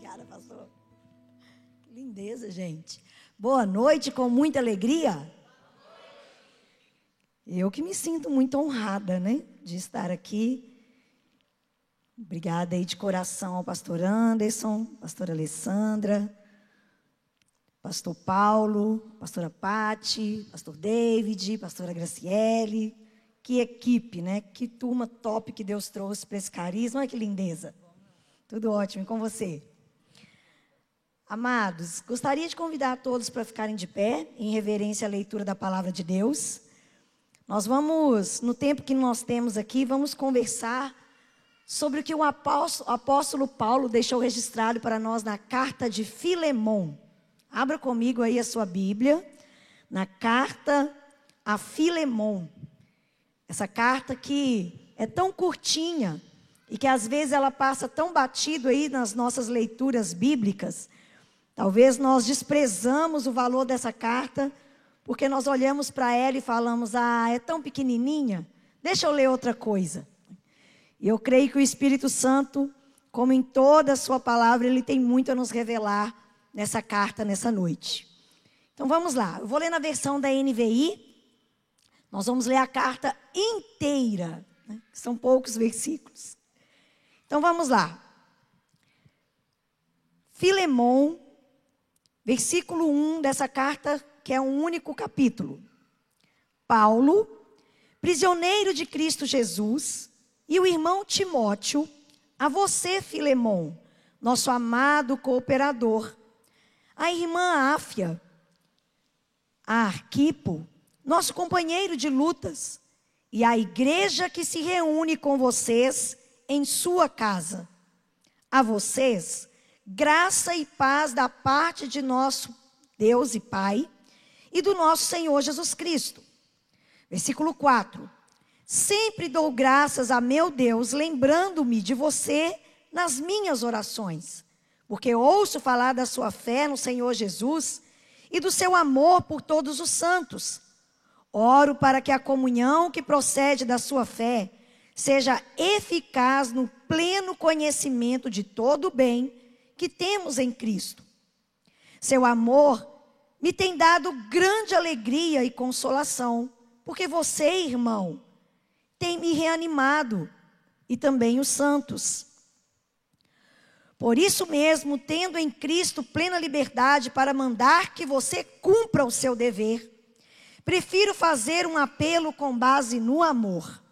Obrigada, pastor. Que lindeza, gente. Boa noite, com muita alegria. Eu que me sinto muito honrada, né, de estar aqui. Obrigada aí de coração ao pastor Anderson, pastora Alessandra, pastor Paulo, pastora Pati, pastor David, pastora Graciele. Que equipe, né? Que turma top que Deus trouxe para esse carisma. Olha que lindeza. Tudo ótimo. E com você? Amados, gostaria de convidar todos para ficarem de pé, em reverência à leitura da palavra de Deus. Nós vamos, no tempo que nós temos aqui, vamos conversar sobre o que o apóstolo, apóstolo Paulo deixou registrado para nós na carta de Filemon. Abra comigo aí a sua Bíblia, na carta a Filemon. Essa carta que é tão curtinha e que às vezes ela passa tão batido aí nas nossas leituras bíblicas. Talvez nós desprezamos o valor dessa carta porque nós olhamos para ela e falamos: "Ah, é tão pequenininha, deixa eu ler outra coisa". E eu creio que o Espírito Santo, como em toda a sua palavra, ele tem muito a nos revelar nessa carta nessa noite. Então vamos lá. Eu vou ler na versão da NVI. Nós vamos ler a carta inteira, né? são poucos versículos. Então vamos lá. Filemon, versículo 1 dessa carta, que é um único capítulo. Paulo, prisioneiro de Cristo Jesus, e o irmão Timóteo, a você, Filemon, nosso amado cooperador, a irmã Áfia, a Arquipo, nosso companheiro de lutas, e a igreja que se reúne com vocês em sua casa. A vocês, graça e paz da parte de nosso Deus e Pai e do nosso Senhor Jesus Cristo. Versículo 4. Sempre dou graças a meu Deus, lembrando-me de você nas minhas orações, porque ouço falar da sua fé no Senhor Jesus e do seu amor por todos os santos. Oro para que a comunhão que procede da sua fé seja eficaz no pleno conhecimento de todo o bem que temos em Cristo. Seu amor me tem dado grande alegria e consolação, porque você, irmão, tem me reanimado e também os santos. Por isso mesmo, tendo em Cristo plena liberdade para mandar que você cumpra o seu dever, prefiro fazer um apelo com base no amor.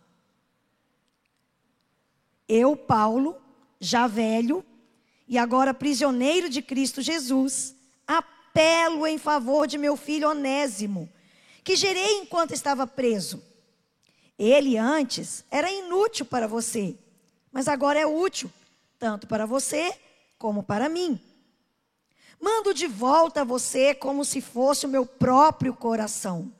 Eu, Paulo, já velho e agora prisioneiro de Cristo Jesus, apelo em favor de meu filho Onésimo, que gerei enquanto estava preso. Ele antes era inútil para você, mas agora é útil, tanto para você como para mim. Mando de volta a você como se fosse o meu próprio coração.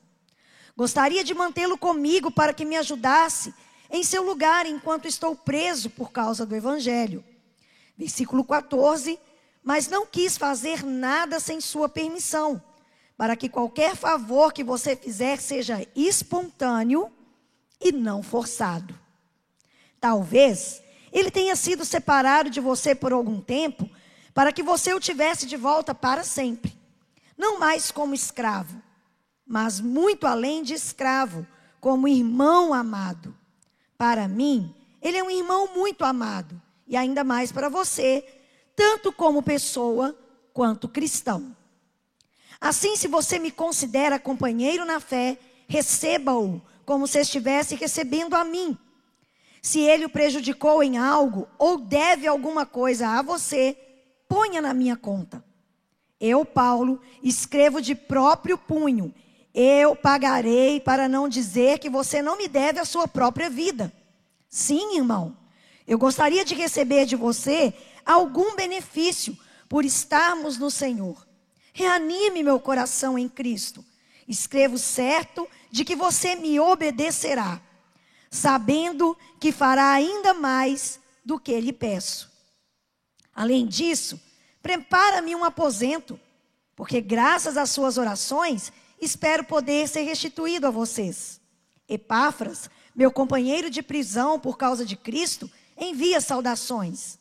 Gostaria de mantê-lo comigo para que me ajudasse em seu lugar enquanto estou preso por causa do Evangelho. Versículo 14. Mas não quis fazer nada sem sua permissão, para que qualquer favor que você fizer seja espontâneo e não forçado. Talvez ele tenha sido separado de você por algum tempo, para que você o tivesse de volta para sempre. Não mais como escravo, mas muito além de escravo, como irmão amado para mim, ele é um irmão muito amado, e ainda mais para você, tanto como pessoa quanto cristão. Assim, se você me considera companheiro na fé, receba-o como se estivesse recebendo a mim. Se ele o prejudicou em algo ou deve alguma coisa a você, ponha na minha conta. Eu, Paulo, escrevo de próprio punho eu pagarei para não dizer que você não me deve a sua própria vida. Sim, irmão, eu gostaria de receber de você algum benefício por estarmos no Senhor. Reanime meu coração em Cristo. Escrevo certo de que você me obedecerá, sabendo que fará ainda mais do que lhe peço. Além disso, prepara-me um aposento, porque graças às suas orações espero poder ser restituído a vocês. Epáfras, meu companheiro de prisão por causa de Cristo, envia saudações.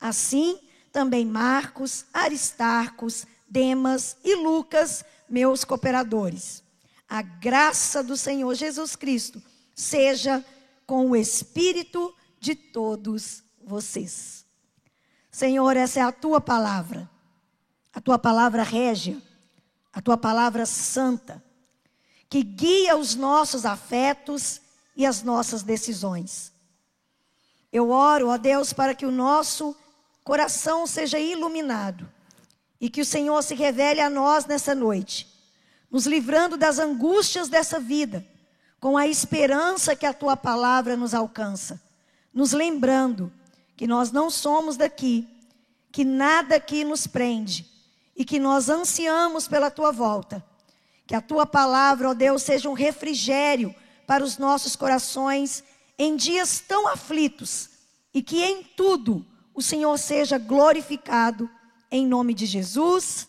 Assim, também Marcos, Aristarcos, Demas e Lucas, meus cooperadores. A graça do Senhor Jesus Cristo seja com o espírito de todos vocês. Senhor, essa é a tua palavra, a tua palavra régia, a tua palavra santa, que guia os nossos afetos e as nossas decisões. Eu oro, ó Deus, para que o nosso coração seja iluminado e que o Senhor se revele a nós nessa noite, nos livrando das angústias dessa vida, com a esperança que a tua palavra nos alcança, nos lembrando que nós não somos daqui, que nada aqui nos prende e que nós ansiamos pela tua volta. Que a tua palavra, ó Deus, seja um refrigério para os nossos corações em dias tão aflitos e que em tudo o Senhor seja glorificado em nome de Jesus.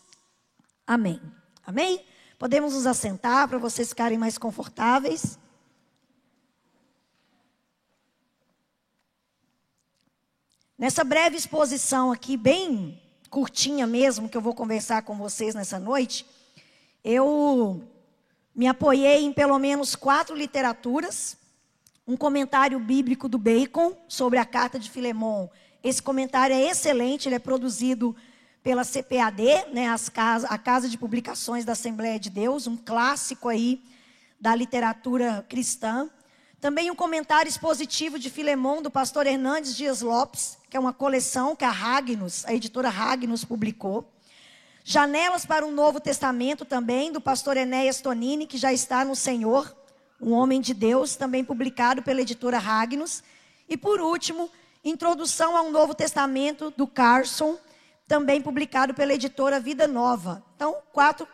Amém. Amém? Podemos nos assentar para vocês ficarem mais confortáveis. Nessa breve exposição aqui, bem curtinha mesmo, que eu vou conversar com vocês nessa noite, eu me apoiei em pelo menos quatro literaturas, um comentário bíblico do Bacon sobre a carta de Filemon. Esse comentário é excelente, ele é produzido pela CPAD, né, as casa, a Casa de Publicações da Assembleia de Deus, um clássico aí da literatura cristã. Também um comentário expositivo de Filemon, do pastor Hernandes Dias Lopes, que é uma coleção que a Ragnos, a editora Ragnos, publicou. Janelas para um Novo Testamento também, do pastor Enéas Tonini, que já está no Senhor, um homem de Deus, também publicado pela editora Ragnos. E por último, Introdução ao Novo Testamento, do Carson, também publicado pela editora Vida Nova. Então, quatro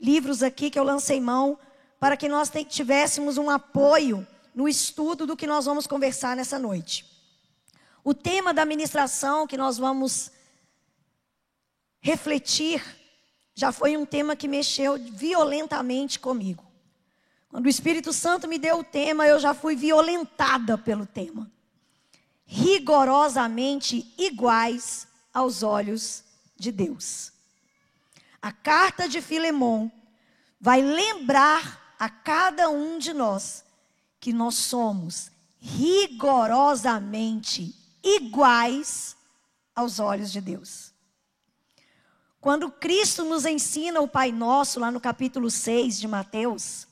livros aqui que eu lancei mão para que nós tivéssemos um apoio no estudo do que nós vamos conversar nessa noite. O tema da ministração que nós vamos refletir, já foi um tema que mexeu violentamente comigo. Quando o Espírito Santo me deu o tema, eu já fui violentada pelo tema. Rigorosamente iguais aos olhos de Deus. A carta de Filemon vai lembrar a cada um de nós que nós somos rigorosamente iguais aos olhos de Deus. Quando Cristo nos ensina o Pai Nosso, lá no capítulo 6 de Mateus,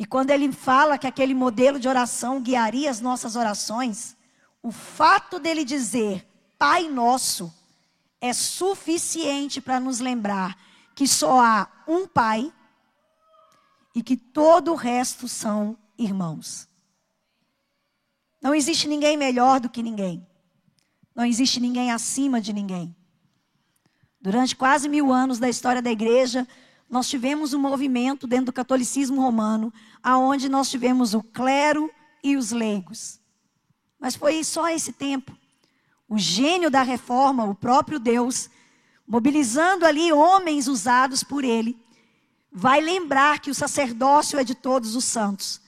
e quando ele fala que aquele modelo de oração guiaria as nossas orações, o fato dele dizer Pai Nosso é suficiente para nos lembrar que só há um Pai e que todo o resto são irmãos. Não existe ninguém melhor do que ninguém. Não existe ninguém acima de ninguém. Durante quase mil anos da história da igreja, nós tivemos um movimento dentro do catolicismo romano, aonde nós tivemos o clero e os leigos. Mas foi só esse tempo. O gênio da reforma, o próprio Deus, mobilizando ali homens usados por ele, vai lembrar que o sacerdócio é de todos os santos.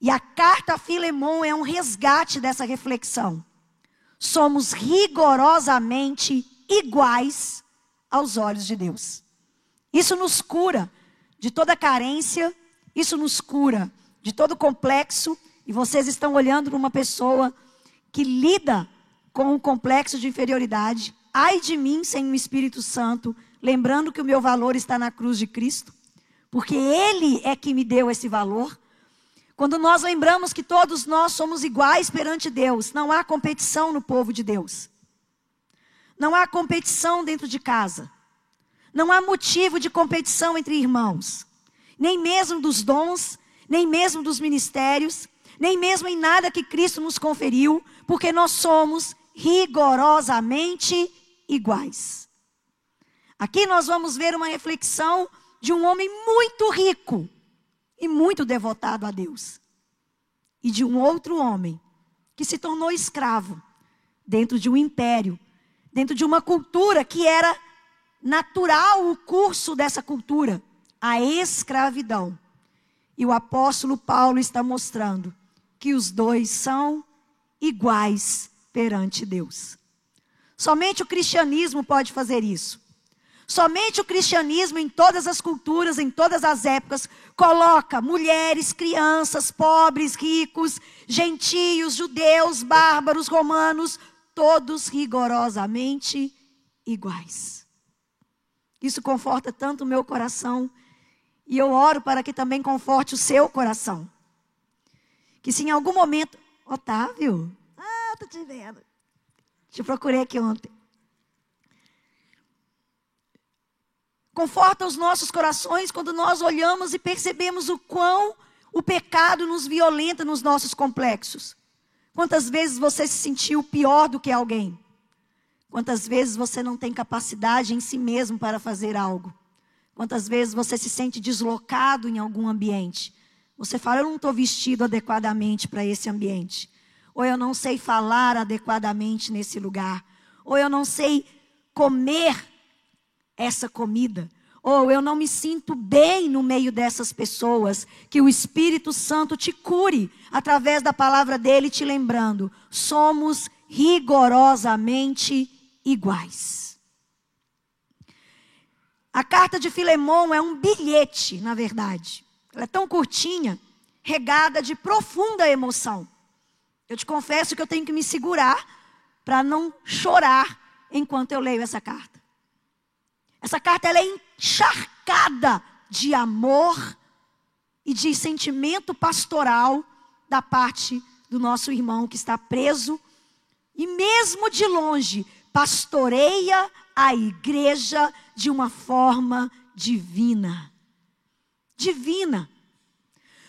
E a carta a Filemon é um resgate dessa reflexão. Somos rigorosamente iguais aos olhos de Deus. Isso nos cura de toda carência, isso nos cura de todo complexo. E vocês estão olhando para uma pessoa que lida com um complexo de inferioridade. Ai de mim sem o Espírito Santo, lembrando que o meu valor está na cruz de Cristo, porque Ele é que me deu esse valor. Quando nós lembramos que todos nós somos iguais perante Deus, não há competição no povo de Deus. Não há competição dentro de casa. Não há motivo de competição entre irmãos. Nem mesmo dos dons, nem mesmo dos ministérios, nem mesmo em nada que Cristo nos conferiu, porque nós somos rigorosamente iguais. Aqui nós vamos ver uma reflexão de um homem muito rico e muito devotado a Deus, e de um outro homem que se tornou escravo dentro de um império dentro de uma cultura que era natural o curso dessa cultura, a escravidão. E o apóstolo Paulo está mostrando que os dois são iguais perante Deus. Somente o cristianismo pode fazer isso. Somente o cristianismo, em todas as culturas, em todas as épocas, coloca mulheres, crianças, pobres, ricos, gentios, judeus, bárbaros, romanos, todos rigorosamente iguais. Isso conforta tanto o meu coração e eu oro para que também conforte o seu coração. Que se em algum momento, Otávio, ah, tô te vendo. Te procurei aqui ontem. Conforta os nossos corações quando nós olhamos e percebemos o quão o pecado nos violenta nos nossos complexos. Quantas vezes você se sentiu pior do que alguém? Quantas vezes você não tem capacidade em si mesmo para fazer algo? Quantas vezes você se sente deslocado em algum ambiente? Você fala, eu não estou vestido adequadamente para esse ambiente. Ou eu não sei falar adequadamente nesse lugar. Ou eu não sei comer essa comida. Ou eu não me sinto bem no meio dessas pessoas. Que o Espírito Santo te cure através da palavra dele, te lembrando: somos rigorosamente iguais. A carta de Filemão é um bilhete, na verdade. Ela é tão curtinha, regada de profunda emoção. Eu te confesso que eu tenho que me segurar para não chorar enquanto eu leio essa carta. Essa carta ela é encharcada de amor e de sentimento pastoral da parte do nosso irmão que está preso e mesmo de longe pastoreia a igreja de uma forma divina. Divina.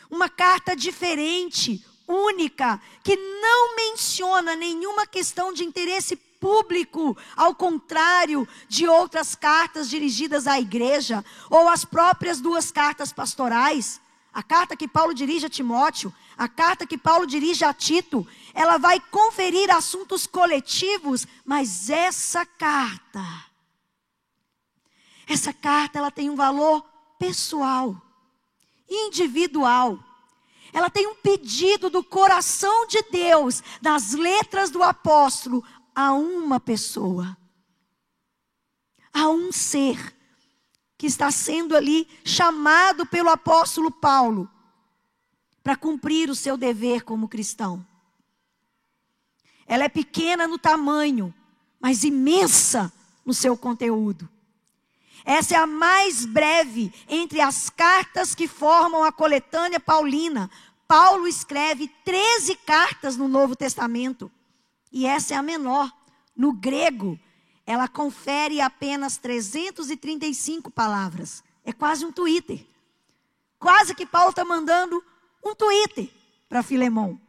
Uma carta diferente, única, que não menciona nenhuma questão de interesse público, ao contrário de outras cartas dirigidas à igreja, ou as próprias duas cartas pastorais. A carta que Paulo dirige a Timóteo, a carta que Paulo dirige a Tito, ela vai conferir assuntos coletivos, mas essa carta, essa carta, ela tem um valor pessoal, individual. Ela tem um pedido do coração de Deus, nas letras do apóstolo, a uma pessoa, a um ser que está sendo ali chamado pelo apóstolo Paulo para cumprir o seu dever como cristão. Ela é pequena no tamanho, mas imensa no seu conteúdo. Essa é a mais breve entre as cartas que formam a coletânea paulina. Paulo escreve 13 cartas no Novo Testamento. E essa é a menor. No grego, ela confere apenas 335 palavras. É quase um Twitter. Quase que Paulo está mandando um Twitter para Filemão.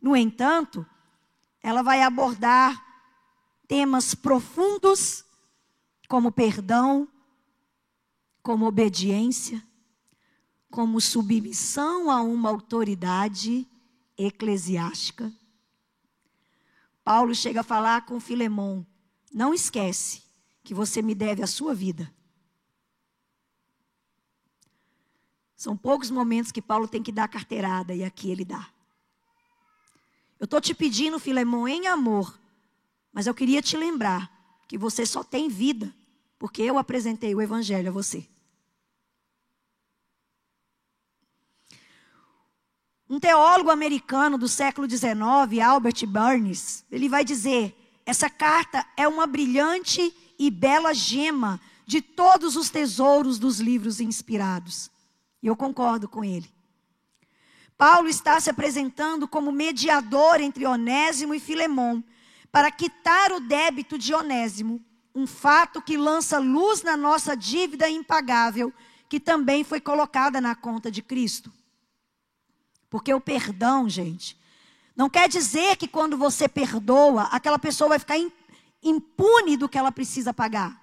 No entanto, ela vai abordar temas profundos, como perdão, como obediência, como submissão a uma autoridade eclesiástica Paulo chega a falar com Filemão: não esquece que você me deve a sua vida. São poucos momentos que Paulo tem que dar carteirada e aqui ele dá. Eu estou te pedindo, Filemão, em amor, mas eu queria te lembrar que você só tem vida porque eu apresentei o Evangelho a você. Um teólogo americano do século XIX, Albert Burns, ele vai dizer: essa carta é uma brilhante e bela gema de todos os tesouros dos livros inspirados. E eu concordo com ele. Paulo está se apresentando como mediador entre Onésimo e Filemão para quitar o débito de Onésimo, um fato que lança luz na nossa dívida impagável, que também foi colocada na conta de Cristo. Porque o perdão, gente, não quer dizer que quando você perdoa, aquela pessoa vai ficar impune do que ela precisa pagar.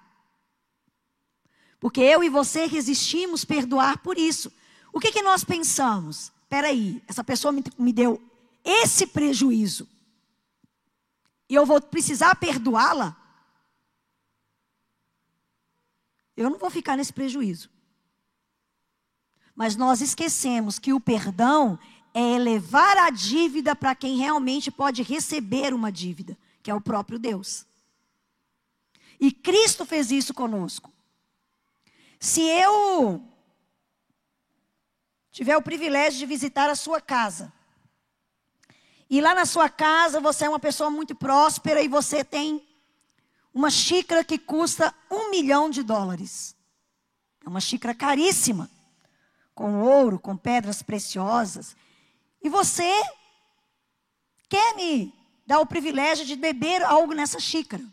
Porque eu e você resistimos perdoar por isso. O que, que nós pensamos? Espera aí, essa pessoa me, me deu esse prejuízo. E eu vou precisar perdoá-la? Eu não vou ficar nesse prejuízo. Mas nós esquecemos que o perdão é elevar a dívida para quem realmente pode receber uma dívida, que é o próprio Deus. E Cristo fez isso conosco. Se eu tiver o privilégio de visitar a sua casa, e lá na sua casa você é uma pessoa muito próspera e você tem uma xícara que custa um milhão de dólares. É uma xícara caríssima, com ouro, com pedras preciosas. E você quer me dar o privilégio de beber algo nessa xícara.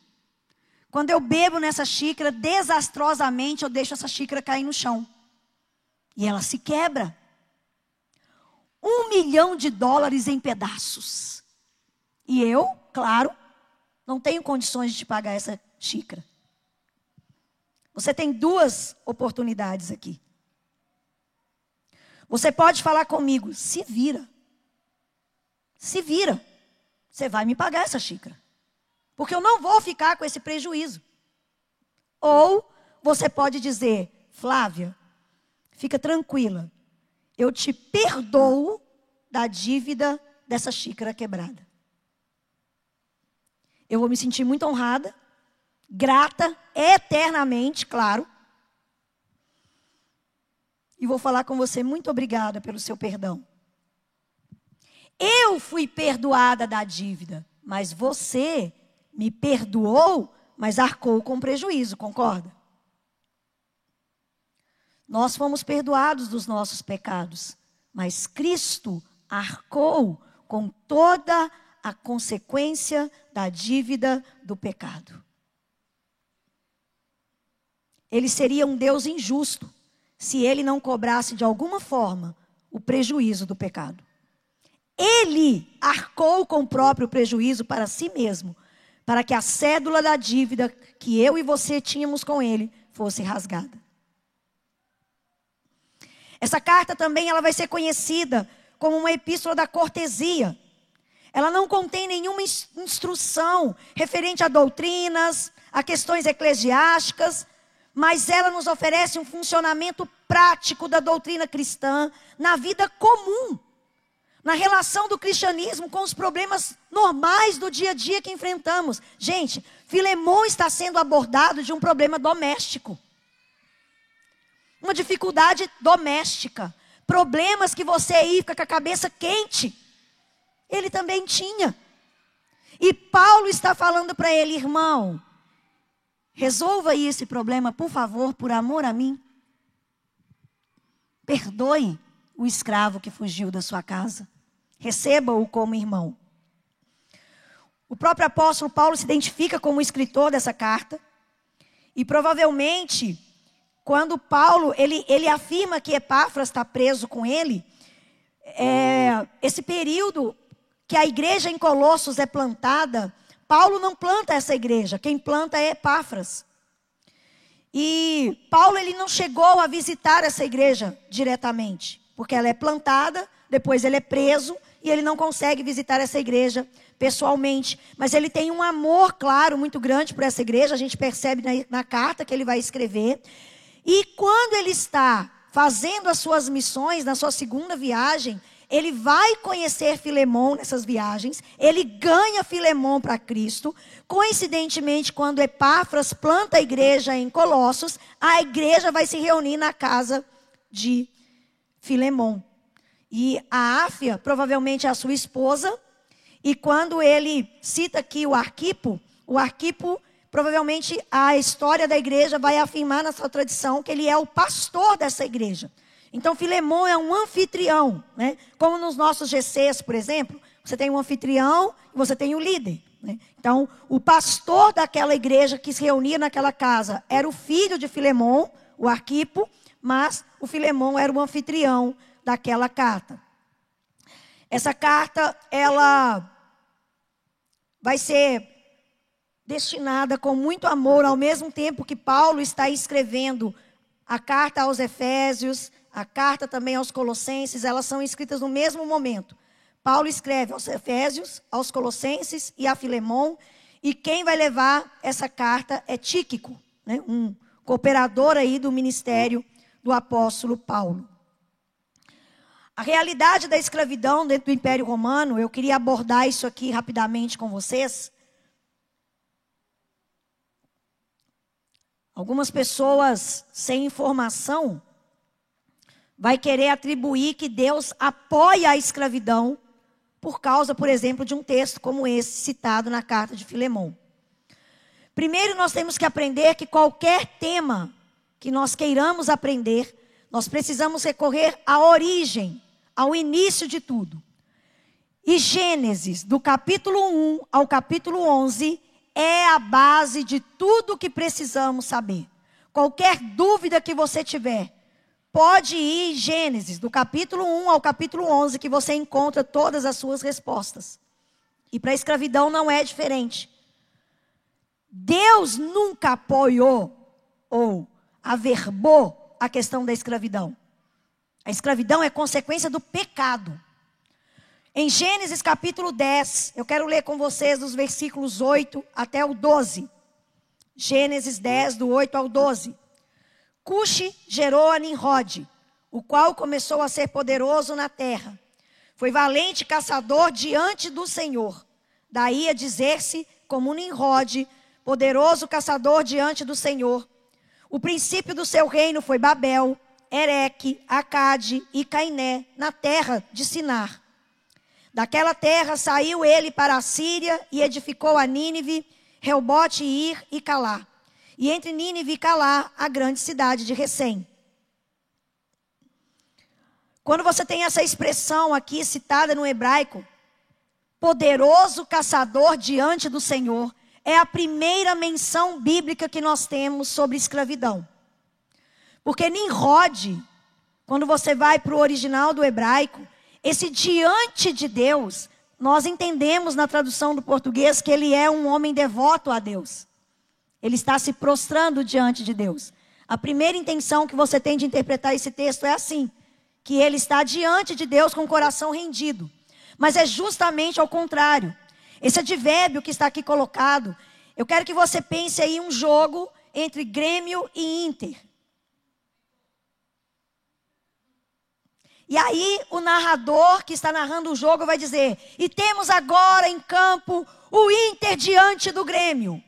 Quando eu bebo nessa xícara, desastrosamente eu deixo essa xícara cair no chão. E ela se quebra. Um milhão de dólares em pedaços. E eu, claro, não tenho condições de te pagar essa xícara. Você tem duas oportunidades aqui. Você pode falar comigo, se vira. Se vira. Você vai me pagar essa xícara. Porque eu não vou ficar com esse prejuízo. Ou você pode dizer, Flávia, fica tranquila. Eu te perdoo da dívida dessa xícara quebrada. Eu vou me sentir muito honrada, grata eternamente, claro. E vou falar com você muito obrigada pelo seu perdão. Eu fui perdoada da dívida, mas você me perdoou, mas arcou com prejuízo, concorda? Nós fomos perdoados dos nossos pecados, mas Cristo arcou com toda a consequência da dívida do pecado. Ele seria um Deus injusto se ele não cobrasse de alguma forma o prejuízo do pecado. Ele arcou com o próprio prejuízo para si mesmo, para que a cédula da dívida que eu e você tínhamos com ele fosse rasgada. Essa carta também ela vai ser conhecida como uma epístola da cortesia. Ela não contém nenhuma instrução referente a doutrinas, a questões eclesiásticas, mas ela nos oferece um funcionamento prático da doutrina cristã na vida comum, na relação do cristianismo com os problemas normais do dia a dia que enfrentamos. Gente, Filemão está sendo abordado de um problema doméstico. Uma dificuldade doméstica. Problemas que você aí fica com a cabeça quente ele também tinha. E Paulo está falando para ele, irmão, resolva aí esse problema, por favor, por amor a mim. Perdoe o escravo que fugiu da sua casa. Receba-o como irmão. O próprio apóstolo Paulo se identifica como escritor dessa carta. E provavelmente, quando Paulo ele, ele afirma que Epáfras está preso com ele, é, esse período que a igreja em Colossos é plantada, Paulo não planta essa igreja, quem planta é Epáfras. E Paulo ele não chegou a visitar essa igreja diretamente, porque ela é plantada, depois ele é preso e ele não consegue visitar essa igreja pessoalmente, mas ele tem um amor claro muito grande por essa igreja, a gente percebe na, na carta que ele vai escrever. E quando ele está fazendo as suas missões, na sua segunda viagem, ele vai conhecer Filemão nessas viagens, ele ganha Filemão para Cristo. Coincidentemente, quando Epáfras planta a igreja em Colossos, a igreja vai se reunir na casa de Filemão. E a Áfia, provavelmente é a sua esposa, e quando ele cita aqui o Arquipo, o Arquipo, provavelmente a história da igreja vai afirmar na sua tradição que ele é o pastor dessa igreja. Então, Filemão é um anfitrião, né? Como nos nossos GCs, por exemplo, você tem um anfitrião e você tem o um líder. Né? Então, o pastor daquela igreja que se reunia naquela casa era o filho de Filemão, o Arquipo, mas o Filemão era o anfitrião daquela carta. Essa carta, ela vai ser destinada com muito amor, ao mesmo tempo que Paulo está escrevendo a carta aos Efésios, a carta também aos Colossenses, elas são escritas no mesmo momento. Paulo escreve aos Efésios, aos Colossenses e a Filemão, e quem vai levar essa carta é Tíquico, né, um cooperador aí do ministério do apóstolo Paulo. A realidade da escravidão dentro do Império Romano, eu queria abordar isso aqui rapidamente com vocês. Algumas pessoas sem informação vai querer atribuir que Deus apoia a escravidão por causa, por exemplo, de um texto como esse citado na carta de Filemão. Primeiro, nós temos que aprender que qualquer tema que nós queiramos aprender, nós precisamos recorrer à origem, ao início de tudo. E Gênesis, do capítulo 1 ao capítulo 11, é a base de tudo que precisamos saber. Qualquer dúvida que você tiver, pode ir em Gênesis, do capítulo 1 ao capítulo 11, que você encontra todas as suas respostas. E para a escravidão não é diferente. Deus nunca apoiou ou averbou a questão da escravidão. A escravidão é consequência do pecado. Em Gênesis capítulo 10, eu quero ler com vocês os versículos 8 até o 12. Gênesis 10, do 8 ao 12. Cuxi gerou a Nimrod, o qual começou a ser poderoso na terra. Foi valente caçador diante do Senhor. Daí a dizer-se como Nimrod, poderoso caçador diante do Senhor. O princípio do seu reino foi Babel, Ereque, Acade e Cainé, na terra de Sinar. Daquela terra saiu ele para a Síria e edificou a Nínive, Reobote, Ir e Calá. E entre Nínive e Calá, a grande cidade de Recém. Quando você tem essa expressão aqui citada no hebraico, poderoso caçador diante do Senhor, é a primeira menção bíblica que nós temos sobre escravidão. Porque Nimrod, quando você vai para o original do hebraico, esse diante de Deus, nós entendemos na tradução do português que ele é um homem devoto a Deus. Ele está se prostrando diante de Deus. A primeira intenção que você tem de interpretar esse texto é assim: que ele está diante de Deus com o coração rendido. Mas é justamente ao contrário. Esse advérbio que está aqui colocado, eu quero que você pense aí um jogo entre Grêmio e Inter. E aí o narrador que está narrando o jogo vai dizer: "E temos agora em campo o Inter diante do Grêmio".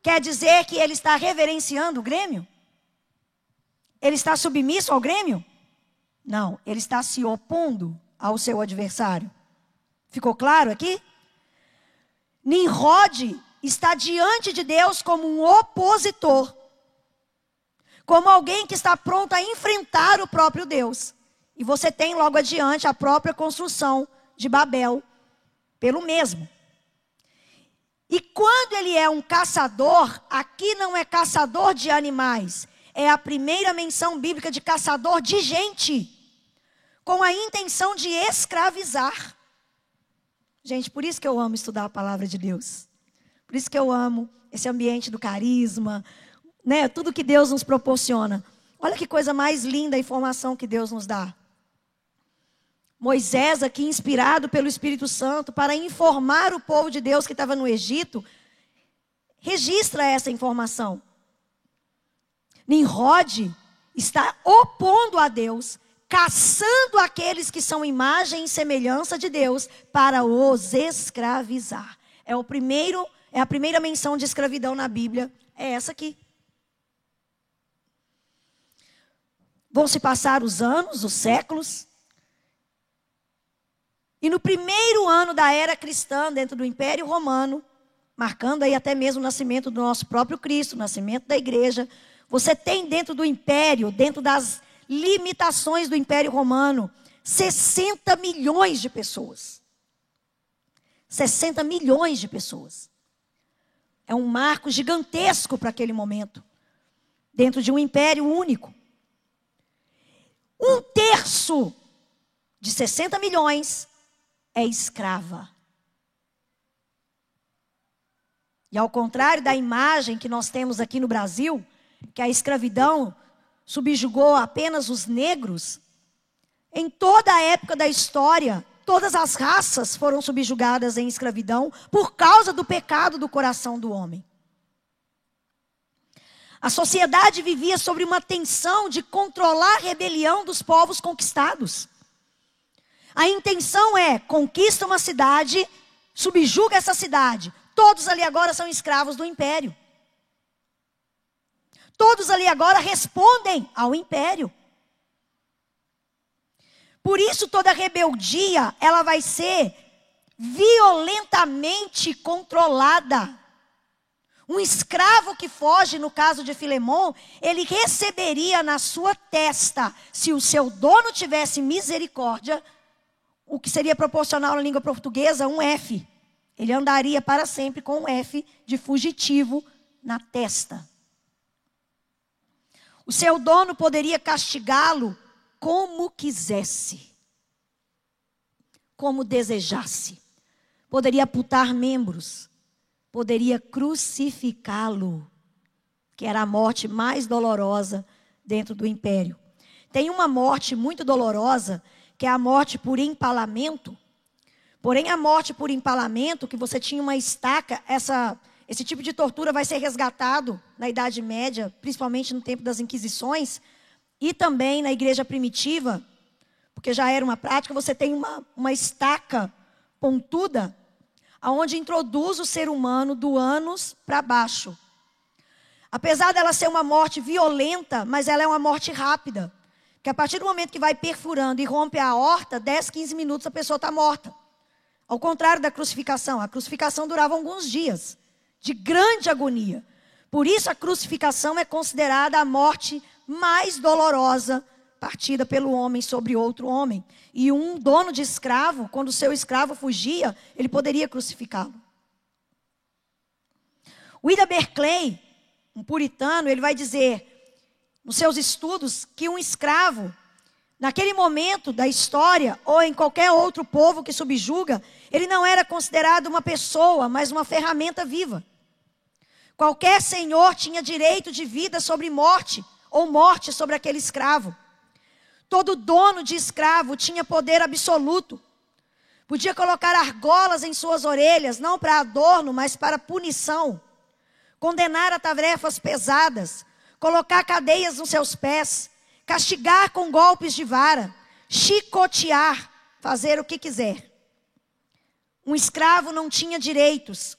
Quer dizer que ele está reverenciando o Grêmio? Ele está submisso ao Grêmio? Não, ele está se opondo ao seu adversário. Ficou claro aqui? Nimrod está diante de Deus como um opositor, como alguém que está pronto a enfrentar o próprio Deus. E você tem logo adiante a própria construção de Babel pelo mesmo. E quando ele é um caçador, aqui não é caçador de animais, é a primeira menção bíblica de caçador de gente, com a intenção de escravizar. Gente, por isso que eu amo estudar a palavra de Deus. Por isso que eu amo esse ambiente do carisma, né? Tudo que Deus nos proporciona. Olha que coisa mais linda a informação que Deus nos dá. Moisés, aqui inspirado pelo Espírito Santo, para informar o povo de Deus que estava no Egito, registra essa informação. Nimrod está opondo a Deus caçando aqueles que são imagem e semelhança de Deus para os escravizar. É o primeiro, é a primeira menção de escravidão na Bíblia, é essa aqui. Vão se passar os anos, os séculos. E no primeiro ano da era cristã, dentro do Império Romano, marcando aí até mesmo o nascimento do nosso próprio Cristo, o nascimento da igreja, você tem dentro do império, dentro das limitações do Império Romano, 60 milhões de pessoas. 60 milhões de pessoas. É um marco gigantesco para aquele momento, dentro de um império único. Um terço de 60 milhões é escrava. E ao contrário da imagem que nós temos aqui no Brasil, que a escravidão subjugou apenas os negros, em toda a época da história, todas as raças foram subjugadas em escravidão por causa do pecado do coração do homem. A sociedade vivia sobre uma tensão de controlar a rebelião dos povos conquistados. A intenção é: conquista uma cidade, subjuga essa cidade. Todos ali agora são escravos do império. Todos ali agora respondem ao império. Por isso toda rebeldia, ela vai ser violentamente controlada. Um escravo que foge, no caso de Filemão, ele receberia na sua testa, se o seu dono tivesse misericórdia, o que seria proporcional na língua portuguesa, um F. Ele andaria para sempre com um F de fugitivo na testa. O seu dono poderia castigá-lo como quisesse, como desejasse. Poderia aputar membros, poderia crucificá-lo, que era a morte mais dolorosa dentro do império. Tem uma morte muito dolorosa, que é a morte por empalamento. Porém, a morte por empalamento, que você tinha uma estaca, essa esse tipo de tortura vai ser resgatado na Idade Média, principalmente no tempo das Inquisições, e também na igreja primitiva, porque já era uma prática, você tem uma, uma estaca pontuda, aonde introduz o ser humano do ânus para baixo. Apesar dela ser uma morte violenta, mas ela é uma morte rápida. Que a partir do momento que vai perfurando e rompe a horta, 10, 15 minutos a pessoa está morta. Ao contrário da crucificação, a crucificação durava alguns dias de grande agonia. Por isso a crucificação é considerada a morte mais dolorosa partida pelo homem sobre outro homem. E um dono de escravo, quando seu escravo fugia, ele poderia crucificá-lo. Ida Berkeley, um puritano, ele vai dizer nos seus estudos que um escravo, naquele momento da história, ou em qualquer outro povo que subjuga, ele não era considerado uma pessoa, mas uma ferramenta viva. Qualquer senhor tinha direito de vida sobre morte, ou morte sobre aquele escravo. Todo dono de escravo tinha poder absoluto. Podia colocar argolas em suas orelhas, não para adorno, mas para punição. Condenar a tarefas pesadas, colocar cadeias nos seus pés, castigar com golpes de vara, chicotear, fazer o que quiser. Um escravo não tinha direitos,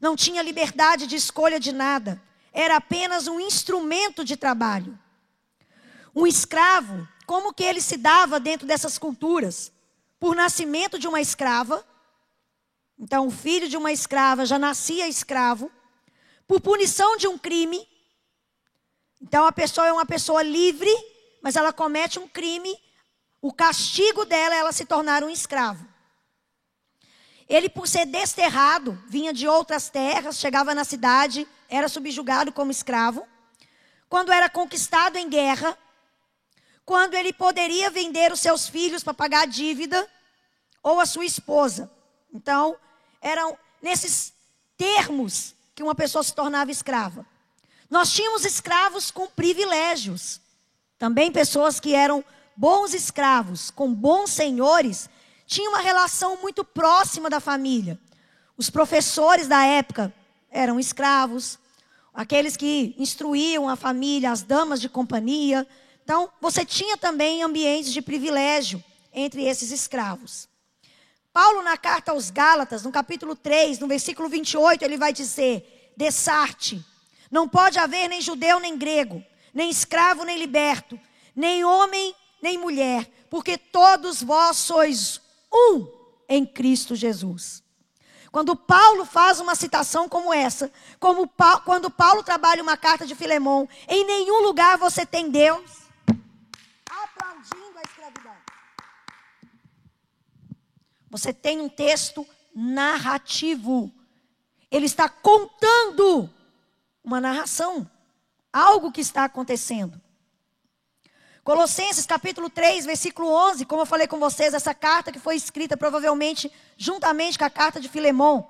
não tinha liberdade de escolha de nada, era apenas um instrumento de trabalho. Um escravo, como que ele se dava dentro dessas culturas? Por nascimento de uma escrava. Então, o filho de uma escrava já nascia escravo. Por punição de um crime. Então, a pessoa é uma pessoa livre, mas ela comete um crime. O castigo dela é ela se tornar um escravo. Ele, por ser desterrado, vinha de outras terras, chegava na cidade, era subjugado como escravo. Quando era conquistado em guerra, quando ele poderia vender os seus filhos para pagar a dívida, ou a sua esposa. Então, eram nesses termos que uma pessoa se tornava escrava. Nós tínhamos escravos com privilégios. Também pessoas que eram bons escravos, com bons senhores, tinha uma relação muito próxima da família. Os professores da época eram escravos, aqueles que instruíam a família, as damas de companhia. Então, você tinha também ambientes de privilégio entre esses escravos. Paulo, na carta aos Gálatas, no capítulo 3, no versículo 28, ele vai dizer: Dessarte, não pode haver nem judeu nem grego, nem escravo nem liberto, nem homem nem mulher, porque todos vós sois um em Cristo Jesus. Quando Paulo faz uma citação como essa, como quando Paulo trabalha uma carta de Filemão, em nenhum lugar você tem Deus aplaudindo a escravidão. Você tem um texto narrativo. Ele está contando uma narração, algo que está acontecendo. Colossenses capítulo 3, versículo 11, como eu falei com vocês, essa carta que foi escrita provavelmente juntamente com a carta de Filemão.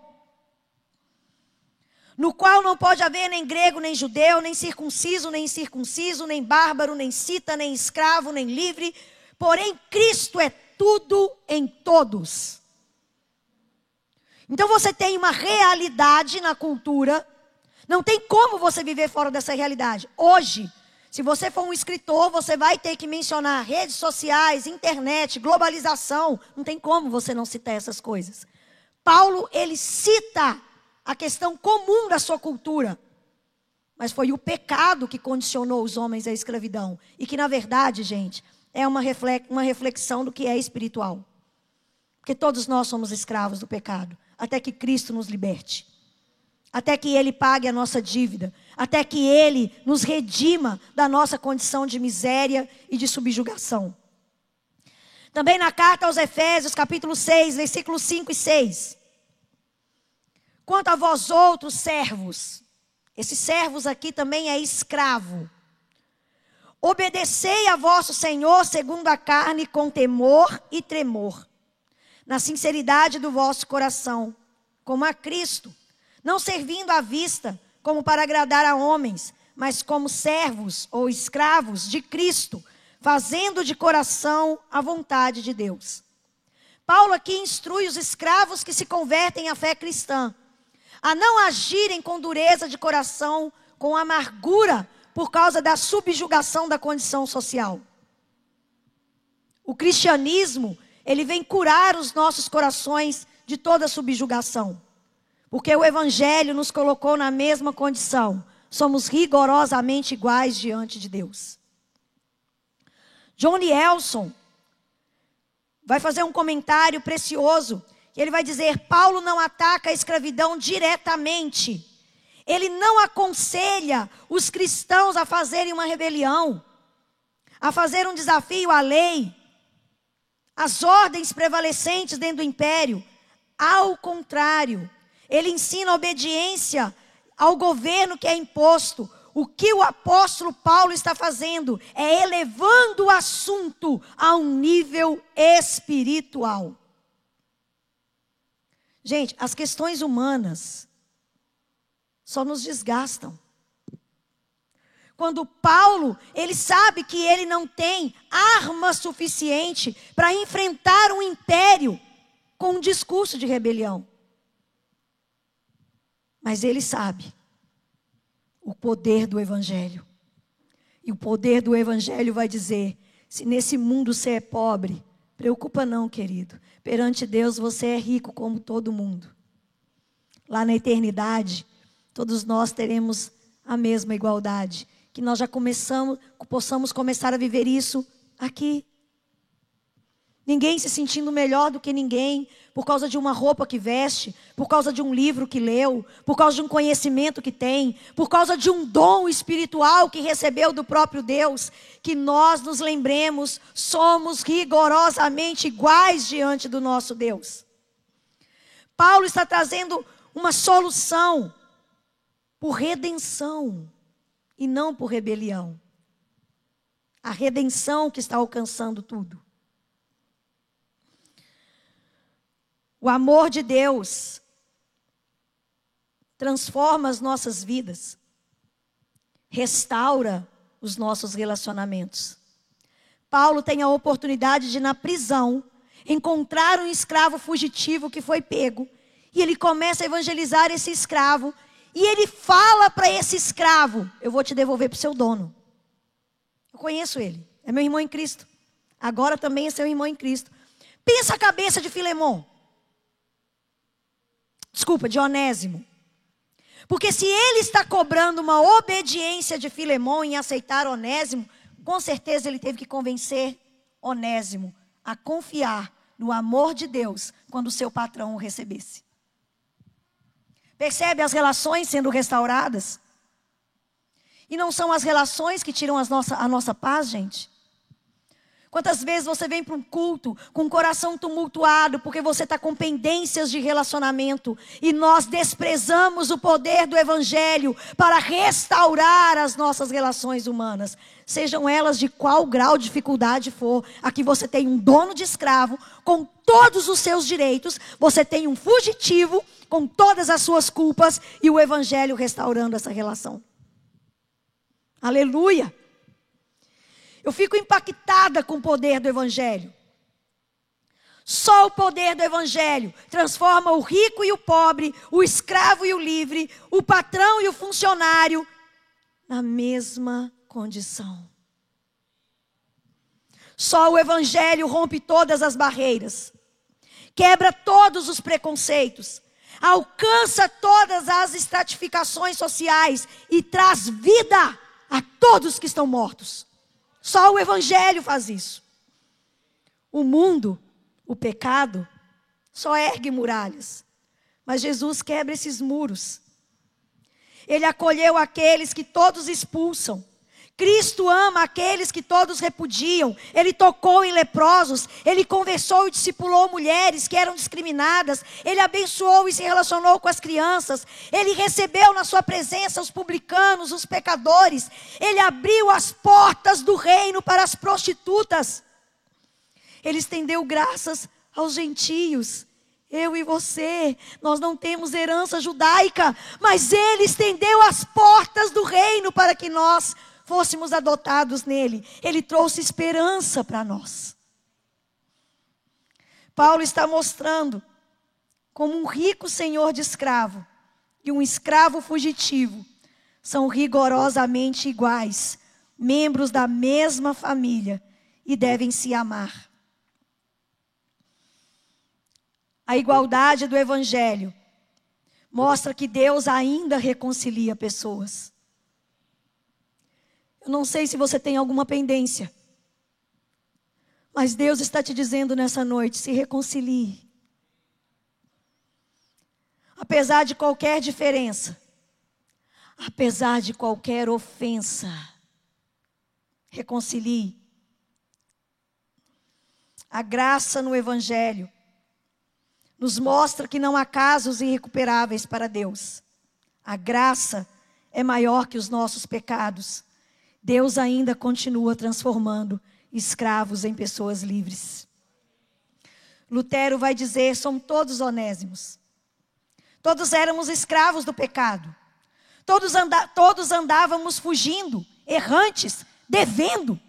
No qual não pode haver nem grego, nem judeu, nem circunciso, nem incircunciso, nem bárbaro, nem cita, nem escravo, nem livre, porém Cristo é tudo em todos. Então você tem uma realidade na cultura, não tem como você viver fora dessa realidade. Hoje, se você for um escritor, você vai ter que mencionar redes sociais, internet, globalização. Não tem como você não citar essas coisas. Paulo, ele cita a questão comum da sua cultura. mas foi o pecado que condicionou os homens à escravidão. E que, na verdade, gente, é uma reflexão do que é espiritual. Porque todos nós somos escravos do pecado, até que Cristo nos liberte. Até que Ele pague a nossa dívida. Até que Ele nos redima da nossa condição de miséria e de subjugação. Também na carta aos Efésios, capítulo 6, versículos 5 e 6. Quanto a vós outros servos, esses servos aqui também é escravo. Obedecei a vosso Senhor segundo a carne com temor e tremor, na sinceridade do vosso coração, como a Cristo, não servindo à vista como para agradar a homens, mas como servos ou escravos de Cristo, fazendo de coração a vontade de Deus. Paulo aqui instrui os escravos que se convertem à fé cristã a não agirem com dureza de coração, com amargura, por causa da subjugação da condição social. O cristianismo, ele vem curar os nossos corações de toda subjugação. Porque o evangelho nos colocou na mesma condição. Somos rigorosamente iguais diante de Deus. Johnny Elson vai fazer um comentário precioso. Ele vai dizer: Paulo não ataca a escravidão diretamente. Ele não aconselha os cristãos a fazerem uma rebelião, a fazer um desafio à lei, às ordens prevalecentes dentro do império. Ao contrário, ele ensina a obediência ao governo que é imposto, o que o apóstolo Paulo está fazendo é elevando o assunto a um nível espiritual. Gente, as questões humanas só nos desgastam. Quando Paulo, ele sabe que ele não tem arma suficiente para enfrentar um império com um discurso de rebelião. Mas ele sabe o poder do Evangelho. E o poder do Evangelho vai dizer: se nesse mundo você é pobre, preocupa não, querido. Perante Deus você é rico como todo mundo. Lá na eternidade, todos nós teremos a mesma igualdade. Que nós já começamos, possamos começar a viver isso aqui Ninguém se sentindo melhor do que ninguém por causa de uma roupa que veste, por causa de um livro que leu, por causa de um conhecimento que tem, por causa de um dom espiritual que recebeu do próprio Deus. Que nós nos lembremos, somos rigorosamente iguais diante do nosso Deus. Paulo está trazendo uma solução por redenção e não por rebelião. A redenção que está alcançando tudo. O amor de Deus transforma as nossas vidas, restaura os nossos relacionamentos. Paulo tem a oportunidade de, na prisão, encontrar um escravo fugitivo que foi pego, e ele começa a evangelizar esse escravo, e ele fala para esse escravo: Eu vou te devolver para o seu dono. Eu conheço ele, é meu irmão em Cristo. Agora também é seu irmão em Cristo. Pensa a cabeça de Filemão desculpa, de Onésimo. Porque se ele está cobrando uma obediência de Filemão em aceitar Onésimo, com certeza ele teve que convencer Onésimo a confiar no amor de Deus quando seu patrão o recebesse. Percebe as relações sendo restauradas? E não são as relações que tiram nossa, a nossa paz, gente? Quantas vezes você vem para um culto com o coração tumultuado porque você está com pendências de relacionamento e nós desprezamos o poder do Evangelho para restaurar as nossas relações humanas, sejam elas de qual grau de dificuldade for. Aqui você tem um dono de escravo com todos os seus direitos, você tem um fugitivo com todas as suas culpas e o Evangelho restaurando essa relação. Aleluia! Eu fico impactada com o poder do Evangelho. Só o poder do Evangelho transforma o rico e o pobre, o escravo e o livre, o patrão e o funcionário na mesma condição. Só o Evangelho rompe todas as barreiras, quebra todos os preconceitos, alcança todas as estratificações sociais e traz vida a todos que estão mortos. Só o Evangelho faz isso. O mundo, o pecado, só ergue muralhas. Mas Jesus quebra esses muros. Ele acolheu aqueles que todos expulsam. Cristo ama aqueles que todos repudiam. Ele tocou em leprosos. Ele conversou e discipulou mulheres que eram discriminadas. Ele abençoou e se relacionou com as crianças. Ele recebeu na sua presença os publicanos, os pecadores. Ele abriu as portas do reino para as prostitutas. Ele estendeu graças aos gentios. Eu e você, nós não temos herança judaica, mas Ele estendeu as portas do reino para que nós fôssemos adotados nele. Ele trouxe esperança para nós. Paulo está mostrando como um rico senhor de escravo e um escravo fugitivo são rigorosamente iguais, membros da mesma família e devem se amar. A igualdade do evangelho mostra que Deus ainda reconcilia pessoas. Eu não sei se você tem alguma pendência. Mas Deus está te dizendo nessa noite: se reconcilie. Apesar de qualquer diferença, apesar de qualquer ofensa, reconcilie. A graça no Evangelho nos mostra que não há casos irrecuperáveis para Deus. A graça é maior que os nossos pecados. Deus ainda continua transformando escravos em pessoas livres. Lutero vai dizer: somos todos onésimos. Todos éramos escravos do pecado. Todos, anda todos andávamos fugindo, errantes, devendo.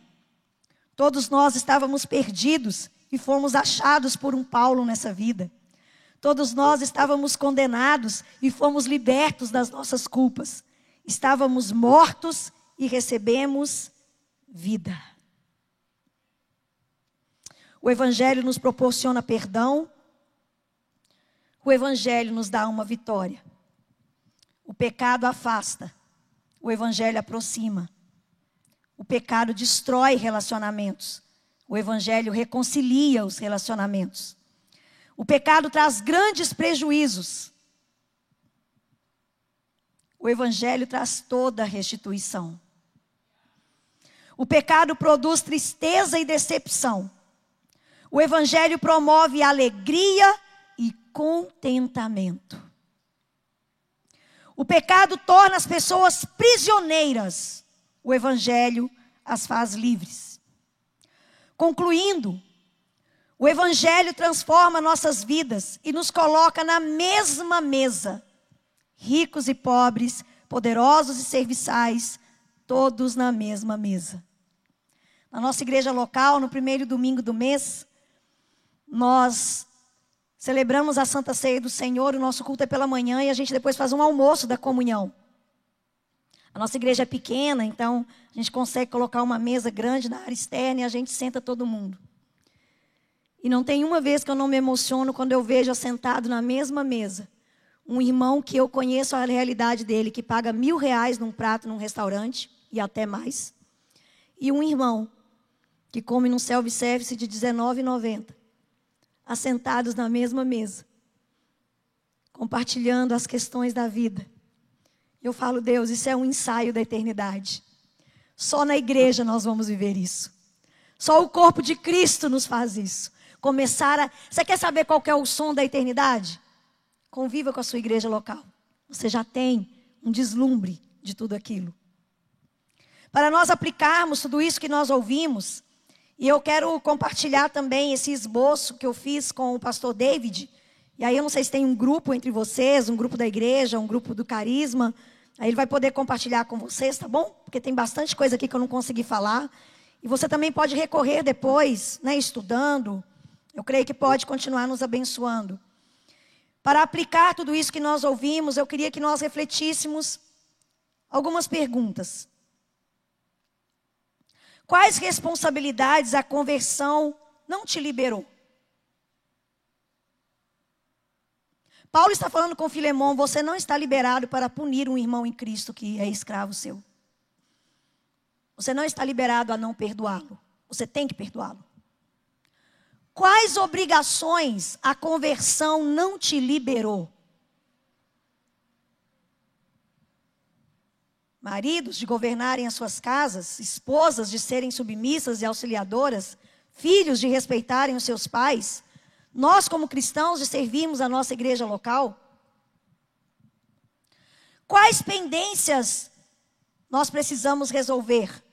Todos nós estávamos perdidos e fomos achados por um Paulo nessa vida. Todos nós estávamos condenados e fomos libertos das nossas culpas. Estávamos mortos e recebemos vida. O Evangelho nos proporciona perdão, o Evangelho nos dá uma vitória. O pecado afasta, o Evangelho aproxima. O pecado destrói relacionamentos, o Evangelho reconcilia os relacionamentos. O pecado traz grandes prejuízos. O Evangelho traz toda a restituição. O pecado produz tristeza e decepção. O Evangelho promove alegria e contentamento. O pecado torna as pessoas prisioneiras. O Evangelho as faz livres. Concluindo, o Evangelho transforma nossas vidas e nos coloca na mesma mesa. Ricos e pobres, poderosos e serviçais, todos na mesma mesa. Na nossa igreja local, no primeiro domingo do mês, nós celebramos a Santa Ceia do Senhor, o nosso culto é pela manhã e a gente depois faz um almoço da comunhão. A nossa igreja é pequena, então a gente consegue colocar uma mesa grande na área externa e a gente senta todo mundo. E não tem uma vez que eu não me emociono quando eu vejo assentado na mesma mesa um irmão que eu conheço a realidade dele, que paga mil reais num prato num restaurante e até mais, e um irmão que come num self-service de R$19,90, assentados na mesma mesa, compartilhando as questões da vida. Eu falo, Deus, isso é um ensaio da eternidade. Só na igreja nós vamos viver isso. Só o corpo de Cristo nos faz isso. Começar a. Você quer saber qual é o som da eternidade? Conviva com a sua igreja local. Você já tem um deslumbre de tudo aquilo. Para nós aplicarmos tudo isso que nós ouvimos, e eu quero compartilhar também esse esboço que eu fiz com o pastor David. E aí eu não sei se tem um grupo entre vocês, um grupo da igreja, um grupo do carisma. Aí ele vai poder compartilhar com vocês, tá bom? Porque tem bastante coisa aqui que eu não consegui falar. E você também pode recorrer depois, né, estudando. Eu creio que pode continuar nos abençoando. Para aplicar tudo isso que nós ouvimos, eu queria que nós refletíssemos algumas perguntas. Quais responsabilidades a conversão não te liberou? Paulo está falando com Filemão: você não está liberado para punir um irmão em Cristo que é escravo seu. Você não está liberado a não perdoá-lo. Você tem que perdoá-lo. Quais obrigações a conversão não te liberou? Maridos de governarem as suas casas, esposas de serem submissas e auxiliadoras, filhos de respeitarem os seus pais, nós, como cristãos, de servirmos a nossa igreja local? Quais pendências nós precisamos resolver?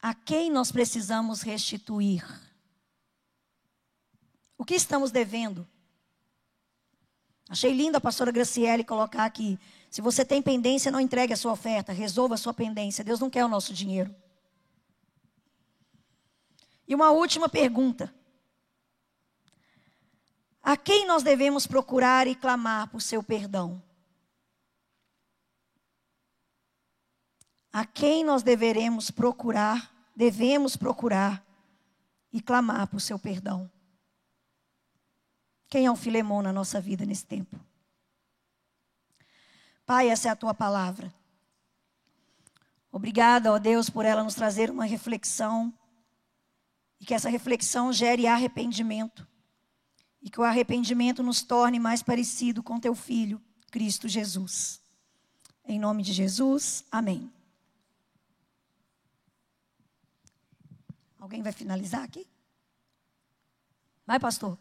A quem nós precisamos restituir? O que estamos devendo? Achei lindo a pastora Graciele colocar aqui. Se você tem pendência, não entregue a sua oferta, resolva a sua pendência. Deus não quer o nosso dinheiro. E uma última pergunta. A quem nós devemos procurar e clamar por seu perdão? A quem nós deveremos procurar, devemos procurar e clamar por seu perdão? Quem é o Filemão na nossa vida nesse tempo? Pai, essa é a tua palavra. Obrigada, ó Deus, por ela nos trazer uma reflexão e que essa reflexão gere arrependimento e que o arrependimento nos torne mais parecido com teu filho, Cristo Jesus. Em nome de Jesus, amém. Alguém vai finalizar aqui? Vai, pastor.